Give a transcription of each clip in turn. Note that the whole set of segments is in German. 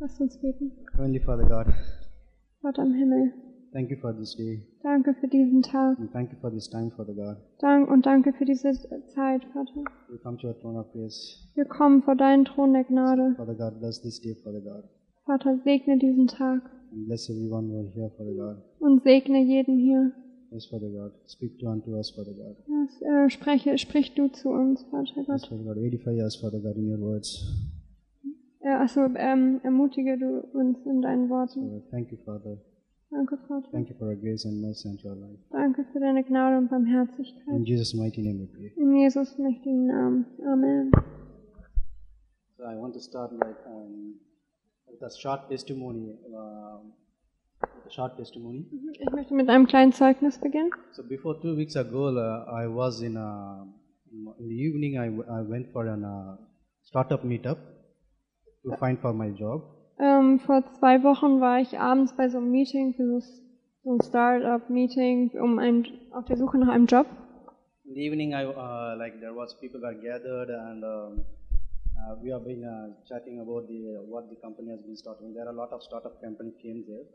Lass uns beten. Heavenly Father God, Gott am Himmel, thank you for this day. danke für diesen Tag. And thank you for this time, Father God. Dank und danke für diese Zeit, Vater. We come to your throne of grace. Wir kommen vor deinen Thron der Gnade. Father God, bless this day, Father God. Vater, segne diesen Tag And bless everyone who are here, Father God. und segne jeden hier. Yes, Father God. Speak to unto us, Father God. Das, äh, spreche, sprich du zu uns, Vater Yes, Gott. Father God. Edify us, Father God, in your words. Äh, also ähm, ermutige du uns in deinen Worten. So, thank you, Father. Danke, Vater. Thank you for your grace and mercy unto our life. Danke für deine Gnade und In Barmherzigkeit. Jesus' mighty name we pray. In Jesus mächtigen Namen. Amen. So I want to start like um, with a short testimony. Um, with a short testimony. Ich möchte mit einem kleinen Zeugnis beginnen. So before two weeks ago, uh, I was in a, in the evening. I, I went for an uh, startup meetup to find for my job. Ähm, vor zwei Wochen war ich abends bei so einem Meeting, für so, ein Startup-Meeting, um ein, auf der Suche nach einem Job. In the evening, I uh, like there was people were gathered and um, uh, we have been uh, chatting about the what the company has been starting. There are a lot of startup company came there.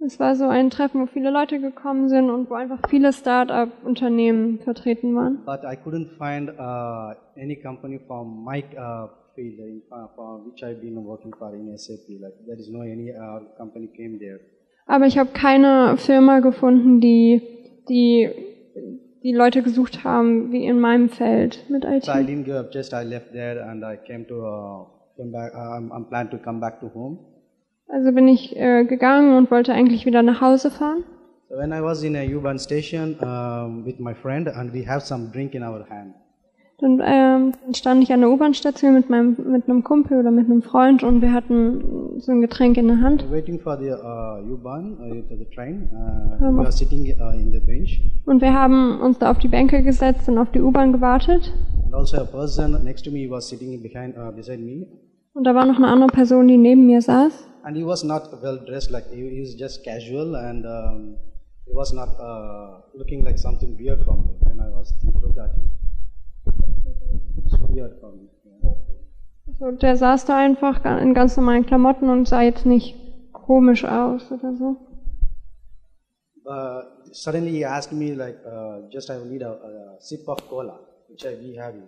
Es war so ein Treffen, wo viele Leute gekommen sind und wo einfach viele Startup-Unternehmen vertreten waren. But I couldn't find uh, any company from my uh, field in, uh, for which I've been working for in SAP. Like there is no any uh, company came there. Aber ich habe keine Firma gefunden, die, die die Leute gesucht haben, wie in meinem Feld mit IT. So I didn't give up. Just I left there and I came to uh, came back. Uh, I'm, I'm planning to come back to home. Also bin ich äh, gegangen und wollte eigentlich wieder nach Hause fahren. So when I was in a U-Bahn station um, with my friend and we have some drink in our hand. Dann ähm, stand ich an der U-Bahn-Station mit meinem mit einem Kumpel oder mit einem Freund und wir hatten so ein Getränk in der Hand. We're waiting for the uh, U-Bahn, uh, the train. Uh, we are sitting uh, in the bench. Und wir haben uns da auf die Bänke gesetzt und auf die U-Bahn gewartet. And also a person next to me was sitting behind uh, beside me. Und da war noch eine andere Person, die neben mir saß. And he was not well dressed, like he, was just casual, and um, he was not uh, looking like something weird for me when I was looked at him. It's weird for me. yeah. So, der saß da einfach in ganz normalen Klamotten und sah jetzt nicht komisch aus oder so. But suddenly he asked me like, uh, just I will need a, a sip of cola, which I we have. it.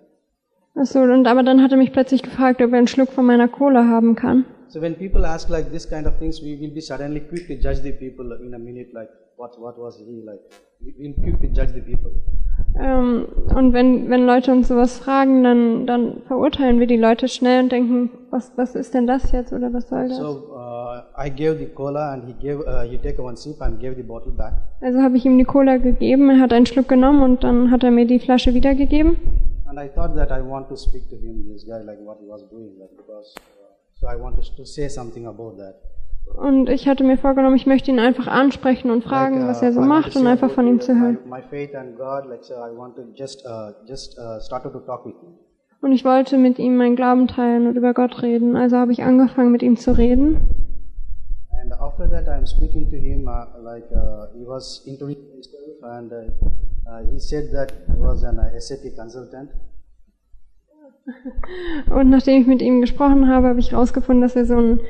Achso, und aber dann hat er mich plötzlich gefragt, ob er einen Schluck von meiner Cola haben kann. So when people ask like this kind of things, we will be suddenly quick to judge the people in a minute, like what what was he like? We will quick to judge the people. Ähm, und wenn, wenn Leute uns sowas fragen, dann, dann verurteilen wir die Leute schnell und denken, was, was ist denn das jetzt oder was soll das? So uh, I gave the cola and he gave uh, he take one sip and gave the bottle back. Also habe ich ihm die Cola gegeben, er hat einen Schluck genommen und dann hat er mir die Flasche wiedergegeben. And I thought that I want to speak to him, this guy, like what he was doing, like because. Uh, so I wanted to say something about that. Und ich hatte mir vorgenommen, ich möchte ihn einfach ansprechen und fragen, Like, uh, was er so macht und einfach von ihm zu hören. Uh, uh, started to talk with him. Und ich wollte mit ihm meinen Glauben teilen und über Gott reden. Also habe ich angefangen, mit ihm zu reden. And after that, I'm speaking to him uh, like uh, he was introducing himself, and uh, he said that he was an SAP consultant. Und nachdem ich mit ihm gesprochen habe, habe ich herausgefunden, dass er so ein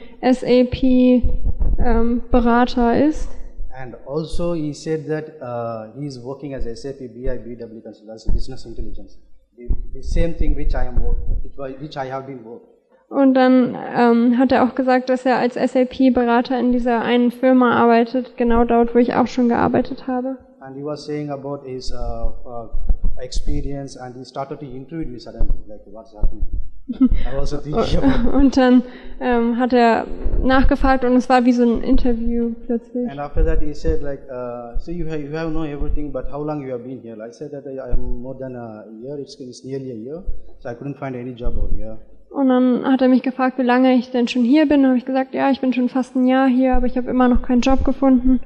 SAP-Berater ist. And also, he said that uh, he is working as SAP BI BW consultant, business intelligence. The, the same thing which I am work, which, I- have been work. Und dann ähm, hat er auch gesagt, dass er als SAP-Berater in dieser einen Firma arbeitet, genau dort, wo ich auch schon gearbeitet habe. And he was saying about his uh, uh, experience, and he started to interview me suddenly, like what's happening. Also. Und dann ähm, hat er nachgefragt und es war wie so ein Interview plötzlich. And after that, he said like, uh, so you have you have know everything, but how long you have been here? I said that I am more than a year. It's, it's nearly a year, so I couldn't find any job over here. Und dann hat er mich gefragt, wie lange ich denn schon hier bin. Habe ich gesagt, ja, ich bin schon fast ein Jahr hier, aber ich habe immer noch keinen Job gefunden.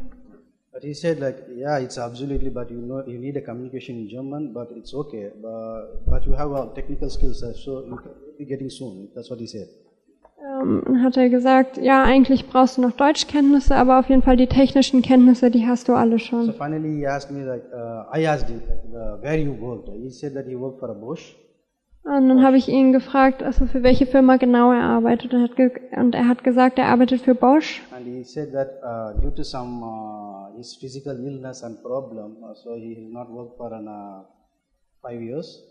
But he said like, yeah, it's absolutely, but you know, you need a communication in German, but it's okay. But, but you have uh, technical skills, uh, so you can be getting soon. That's what he said. Ähm, dann hat er gesagt, ja, eigentlich brauchst du noch Deutschkenntnisse, aber auf jeden Fall die technischen Kenntnisse, die hast du alle So schon. finally, he asked me like, uh, I asked him like, uh, where you worked. He said that he worked for a Bosch. Und dann habe ich ihn gefragt, also für welche Firma genau er arbeitet. Und er hat, ge und er hat gesagt, er arbeitet für Bosch. And he said that uh, due to some uh, his physical illness and problem, uh, so he has not worked for an, uh, five years.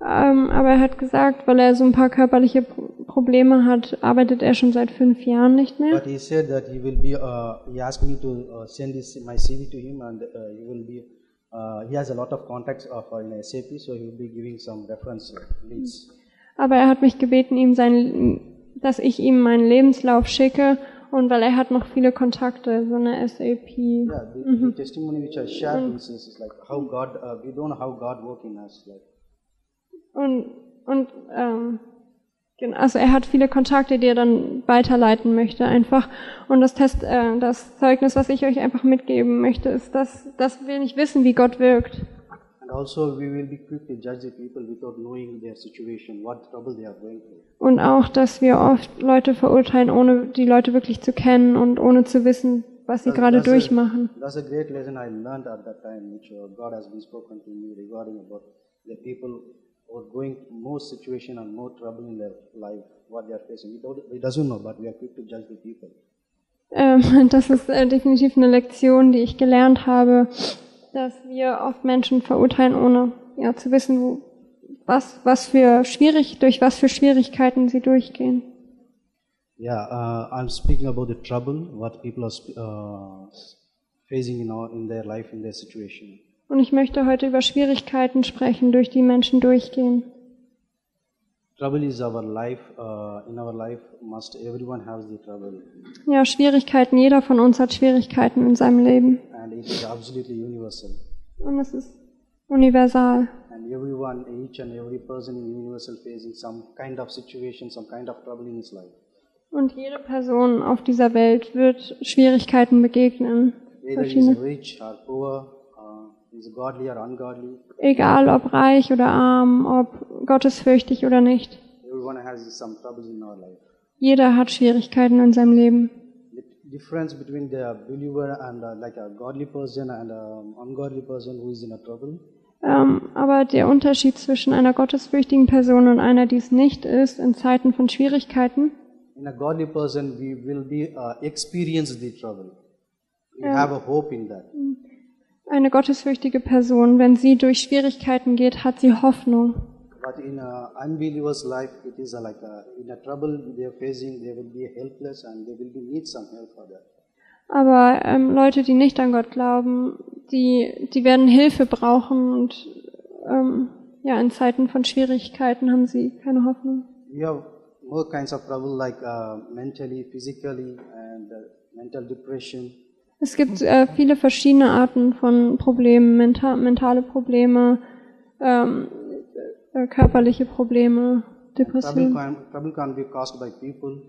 Ähm, aber er hat gesagt, weil er so ein paar körperliche Pro Probleme hat, arbeitet er schon seit fünf Jahren nicht mehr. But he said that he will be. Uh, he asked me to uh, send his, my CV to him, and uh, he will be. Uh, he has a lot of contacts of in SAP, so he will be giving some reference leads. Aber er hat mich gebeten, ihm sein, dass ich ihm meinen Lebenslauf schicke und weil er hat noch viele Kontakte, so eine SAP. Yeah, the, the testimony which I shared is, is, is like how God. Uh, we don't know how God work in us. Like Und, und ähm, also er hat viele Kontakte, die er dann weiterleiten möchte einfach. Und das Test, äh, das Zeugnis, was ich euch einfach mitgeben möchte, ist, dass, dass wir nicht wissen, wie Gott wirkt. Und auch, dass wir oft Leute verurteilen, ohne die Leute wirklich zu kennen und ohne zu wissen, was sie gerade a- durchmachen. That's a great lesson I learned at that time, which uh, God has been spoken to me regarding about the people who are going through more situation and more trouble in their life, what they are facing. We, don't, we doesn't know, but we are quick to judge the people. Ähm, das ist äh, definitiv eine Lektion, die ich gelernt habe, dass wir oft Menschen verurteilen, ohne ja, zu wissen, wo, was, was für schwierig, durch was für Schwierigkeiten sie durchgehen. Yeah, uh, I'm speaking about the trouble what people are uh, facing in, our, in their life, in their situation. Und ich möchte heute über Schwierigkeiten sprechen, durch die Menschen durchgehen. Trouble is our life. Uh, in our life, must everyone has the trouble, Ja, Schwierigkeiten, jeder von uns hat Schwierigkeiten in seinem Leben. And it is absolutely universal. Und es ist universal. And everyone, each and every person in universal facing some kind of situation, some kind of trouble in his life. Und jede Person auf dieser Welt wird Schwierigkeiten begegnen. Whether he is Verschiedene. rich or poor, uh, is godly or ungodly, Egal ob reich oder arm, ob gottesfürchtig oder nicht. everyone has some troubles in our life. Jeder hat Schwierigkeiten in seinem Leben. Difference between the believer and uh, like a godly person and an ungodly person who is in a trouble Ähm, aber der Unterschied zwischen einer gottesfürchtigen Person und einer, die es nicht ist, in Zeiten von Schwierigkeiten, In a godly person, we will be uh, experience the trouble. We have a hope in that. eine gottesfürchtige Person, wenn sie durch Schwierigkeiten geht, hat sie Hoffnung. But in a unbeliever's life, it is a, like a, in a trouble they are facing, they will be helpless and they will be need some help for that. Aber ähm, Leute, die nicht an Gott glauben, die, die werden Hilfe brauchen und ähm, ja, in Zeiten von Schwierigkeiten haben sie keine Hoffnung. We have more kinds of trouble like uh, mentally, physically, and uh, mental depression. Es gibt äh, viele verschiedene Arten von Problemen, menta mentale Probleme, ähm, äh, körperliche Probleme, Depressionen. be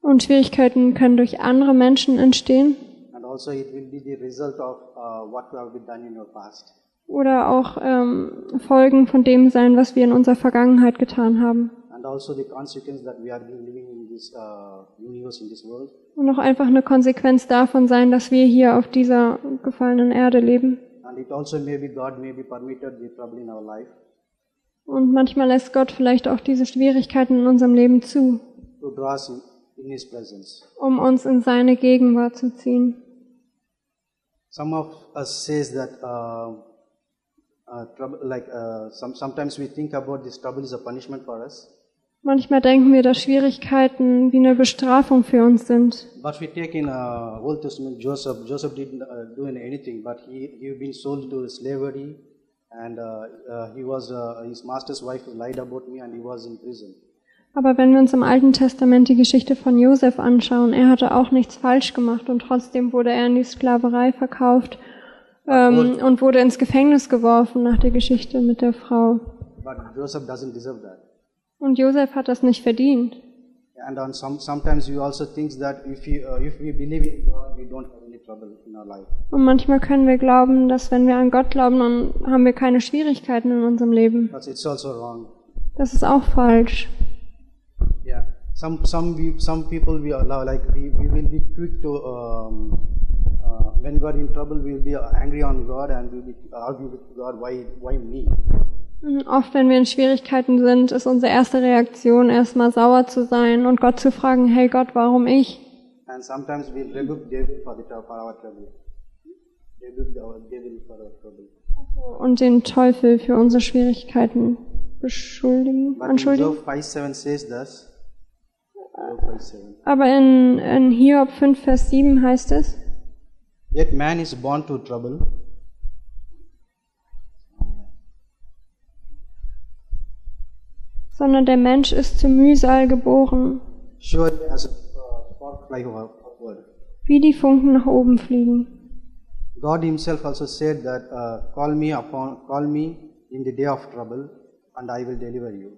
Und Schwierigkeiten können durch andere Menschen entstehen and also it will be the result of uh, what you have been done in your past. oder auch ähm, Folgen von dem sein, was wir in unserer Vergangenheit getan haben. And also the consequence that we are been living in this uh, universe, in this world. Und auch einfach eine Konsequenz davon sein, dass wir hier auf dieser gefallenen Erde leben. And it also maybe God may be permitted the trouble in our life Und manchmal lässt Gott vielleicht auch diese Schwierigkeiten in unserem Leben zu, um uns in seine Gegenwart zu ziehen. Some of us says that uh, uh, trouble, like uh, some, sometimes we think about this trouble is a punishment for us. Manchmal denken wir, dass Schwierigkeiten wie eine Bestrafung für uns sind. But we take in uh, Old Testament Joseph. Joseph didn't uh, do anything, but he he been sold to slavery, and uh, uh, he was uh, his master's wife lied about me, and he was in prison. Aber wenn wir uns im Alten Testament die Geschichte von Josef anschauen, er hatte auch nichts falsch gemacht und trotzdem wurde er in die Sklaverei verkauft ähm, und wurde ins Gefängnis geworfen nach der Geschichte mit der Frau. But Joseph doesn't deserve that. Und Josef hat das nicht verdient. And on some sometimes we also think that if you uh, if we believe in God, we don't Und manchmal können wir glauben, dass wenn wir an Gott glauben, dann haben wir keine Schwierigkeiten in unserem Leben. Also. Das ist auch falsch. Yeah. Some some we, some people we allow like we, we will be quick to um, uh, when we are in trouble we will be angry on God and we will argue with God why why me Mhm, Oft, wenn wir in Schwierigkeiten sind, ist unsere erste Reaktion erstmal sauer zu sein und Gott zu fragen, hey Gott, warum ich? And sometimes we rebuke devil for, the, for our trouble. Rebuke our devil for our trouble. Und den Teufel für unsere Schwierigkeiten beschuldigen, But anschuldigen. Job 5 7 says thus. Job 5 7. Aber in, in Hiob 5, Vers 7 heißt es, Yet man is born to trouble, sondern der Mensch ist zu Mühsal geboren, surely as fly upward. wie die Funken nach oben fliegen. God Himself also said that, uh, "Call me upon, call me in the day of trouble, and I will deliver you."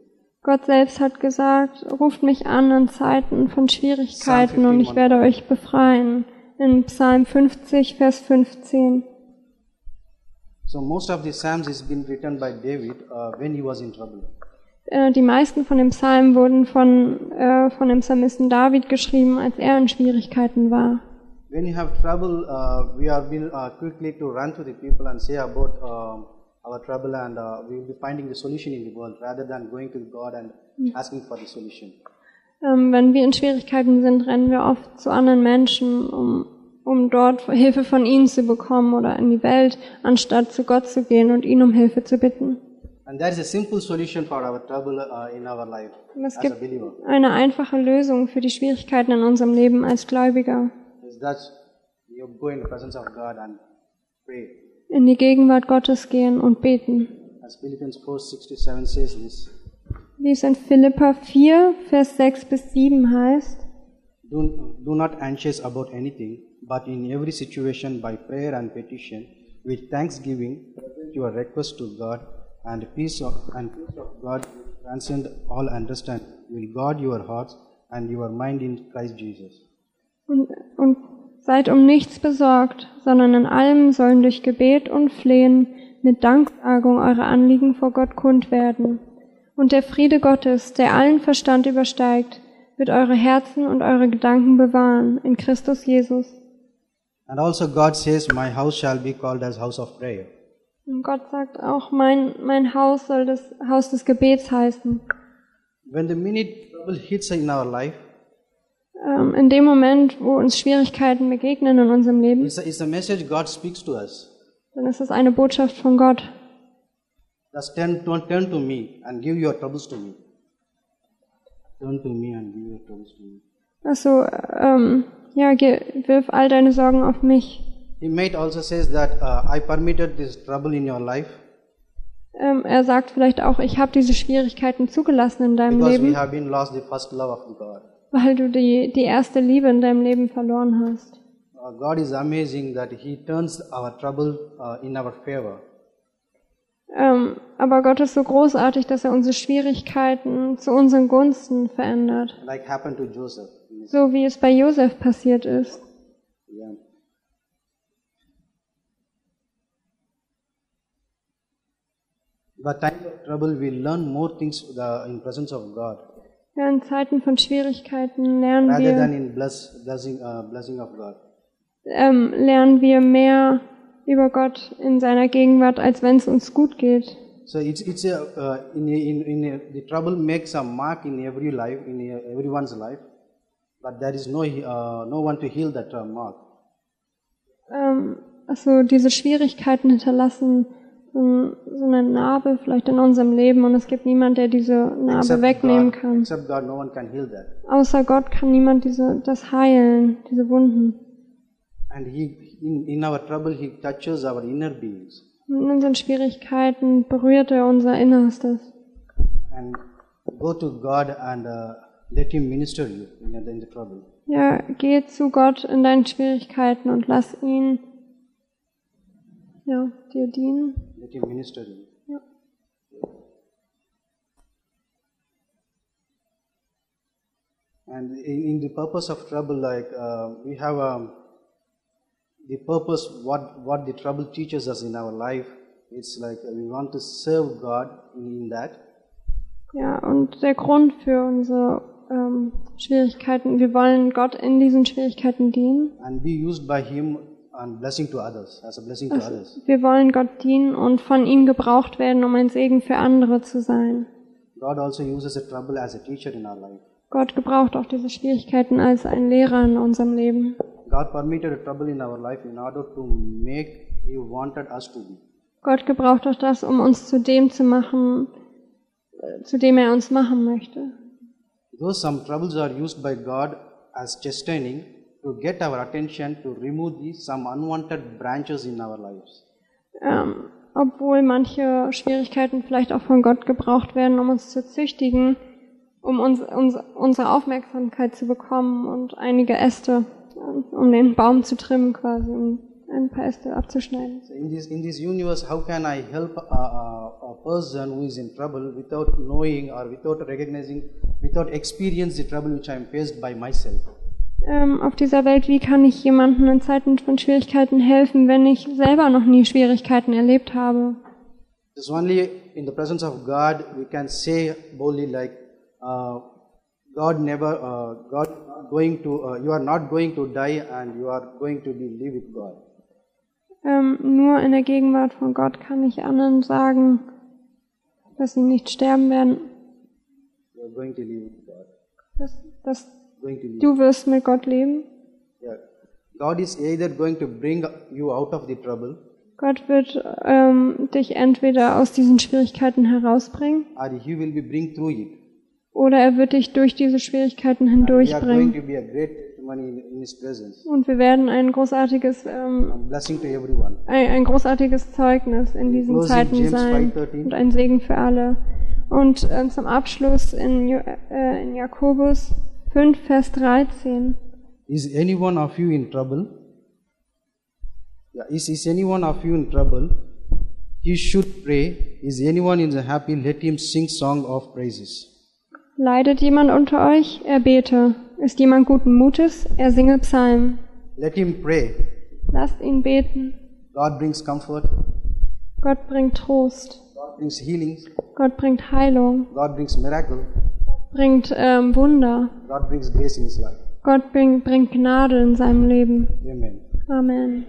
Gott selbst hat gesagt, ruft mich an in Zeiten von Schwierigkeiten und ich 51. werde euch befreien. In Psalm 50, Vers 15. So most of the psalms is been written by David uh, when he was in trouble. Äh, Die meisten von den Psalmen wurden von, äh, von dem Psalmisten David geschrieben, als er in Schwierigkeiten war. When you have trouble, uh, we are will uh, quickly to run to the people and say about um, our trouble, and uh, we will be finding the solution in the world rather than going to God and asking for the solution. Ähm, wenn wir in Schwierigkeiten sind, rennen wir oft zu anderen Menschen, um, um dort Hilfe von ihnen zu bekommen oder in die Welt, anstatt zu Gott zu gehen und ihn um Hilfe zu bitten. And that is a simple solution for our trouble uh, in our life Und es as a gibt believer. eine einfache Lösung für die Schwierigkeiten in unserem Leben als Gläubiger. Is that you go in the presence of God and pray. In die Gegenwart Gottes gehen und beten. As Philippians 4:67 says this. Wie es in Philippa 4, Vers 6 bis 7 heißt. Do, do not anxious about anything, but in every situation by prayer and petition, with thanksgiving, present your request to God, and peace of, and peace of God transcend all understanding will guard your hearts and your mind in Christ Jesus. Und, und seid um nichts besorgt, sondern in allem sollen durch Gebet und Flehen mit Danksagung eure Anliegen vor Gott kund werden. Und der Friede Gottes, der allen Verstand übersteigt, wird eure Herzen und eure Gedanken bewahren in Christus Jesus. And also God says, My house shall be called as house of prayer. Und Gott sagt auch, mein, mein Haus soll das Haus des Gebets heißen. When the minute trouble hits in our life, Ähm, in dem Moment, wo uns Schwierigkeiten begegnen in unserem Leben, it's a, it's a message God speaks to us. dann ist es eine Botschaft von Gott. Just turn, turn, to me and give your troubles to me. Turn to me and give your troubles to me. Also, ähm, ja, wirf all deine Sorgen auf mich. He might also says that uh, I permitted this trouble in your life Ähm, er sagt vielleicht auch, ich habe diese Schwierigkeiten zugelassen in deinem because we Leben, have been lost the first love of God. weil du die, die erste Liebe in deinem Leben verloren hast. Uh, God is amazing that He turns our trouble uh, in our favor. Ähm, aber Gott ist so großartig, dass er unsere Schwierigkeiten zu unseren Gunsten verändert. like happened to Joseph. So wie es bei Josef passiert ist. Yeah. But times of trouble, we learn more things in presence of God Ja, in Zeiten von Schwierigkeiten lernen rather than wir, in bless, blessing, uh, blessing of God. ähm, lernen wir mehr über Gott in seiner Gegenwart, als wenn es uns gut geht. So it's it's a uh, in in in a, the trouble makes a mark in every life in a, everyone's life, but there is no uh, no one to heal that uh, mark. Ähm, also diese Schwierigkeiten hinterlassen so, eine Narbe vielleicht in unserem Leben und es gibt niemand, der diese Narbe wegnehmen God, kann. except God, no one can heal that. Außer Gott kann niemand diese, das heilen, diese Wunden. And He in, in our trouble He touches our inner beings Und in unseren Schwierigkeiten berührt er unser Innerstes. and go to God and uh, let Him minister you in the, in the trouble. Ja, geh zu Gott in deinen Schwierigkeiten und lass ihn ja, dir dienen. Let Him minister. Ja. And in, in the purpose of trouble, like uh, we have um, the purpose, what, what the trouble teaches us in our life, it's like we want to serve God in, that. Ja, und der Grund für unsere ähm, Schwierigkeiten, wir wollen Gott in diesen Schwierigkeiten dienen and be used by Him and blessing to others, as a blessing to others. Wir wollen Gott dienen und von ihm gebraucht werden, um ein Segen für andere zu sein. God also uses a trouble as a teacher in our life. Gott gebraucht auch diese Schwierigkeiten als ein Lehrer in unserem Leben. In. Gott gebraucht auch das, um uns zu dem zu machen, äh, zu dem er uns machen möchte. Though some troubles are used by God as chastening to get our attention to remove the some unwanted branches in our lives. Ähm, obwohl manche Schwierigkeiten vielleicht auch von Gott gebraucht werden, um uns zu züchtigen, um uns, uns, unsere Aufmerksamkeit zu bekommen und einige Äste, ähm, um den Baum zu trimmen quasi, um ein paar Äste abzuschneiden. So in this in this universe, how can I help a, a, a person who is in trouble without knowing or without recognizing, without experience the trouble which I am faced by myself? Ähm, auf dieser Welt, wie kann ich jemandem in Zeiten von Schwierigkeiten helfen, wenn ich selber noch nie Schwierigkeiten erlebt habe? It's only in the presence of God we can say boldly like, uh, God never, uh, God going to, uh, you are not going to die and you are going to be live with God. Ähm, nur in der Gegenwart von Gott kann ich anderen sagen, dass sie nicht sterben werden, You are going to live with God. dass, dass Going to live. du wirst mit Gott leben. Yeah. God is either going to bring you out of the trouble Gott wird ähm, dich entweder aus diesen Schwierigkeiten herausbringen or He will be bring through it. oder er wird dich durch diese Schwierigkeiten We are going hindurchbringen. to be a great. Und wir werden ein großartiges, ähm, ein, ein großartiges Zeugnis in diesen Zeiten sein 5:13. und ein Segen für alle. Und ähm, zum Abschluss in, äh, in Jakobus 5, Vers 13. Is any one of you in trouble? Yeah, is, is any one of you in trouble? He should pray. Is anyone in the happy? Let him sing song of praises. Leidet jemand unter euch? Er bete. Ist jemand guten Mutes? Er singe Psalmen. Let him pray. Lasst ihn beten. God brings comfort. Gott bringt Trost. God brings healings. Gott bringt Heilung. God brings miracle. Bringt ähm, Wunder. God brings grace in his life. Gott bring, bringt Gnade in seinem Leben. Amen. Amen.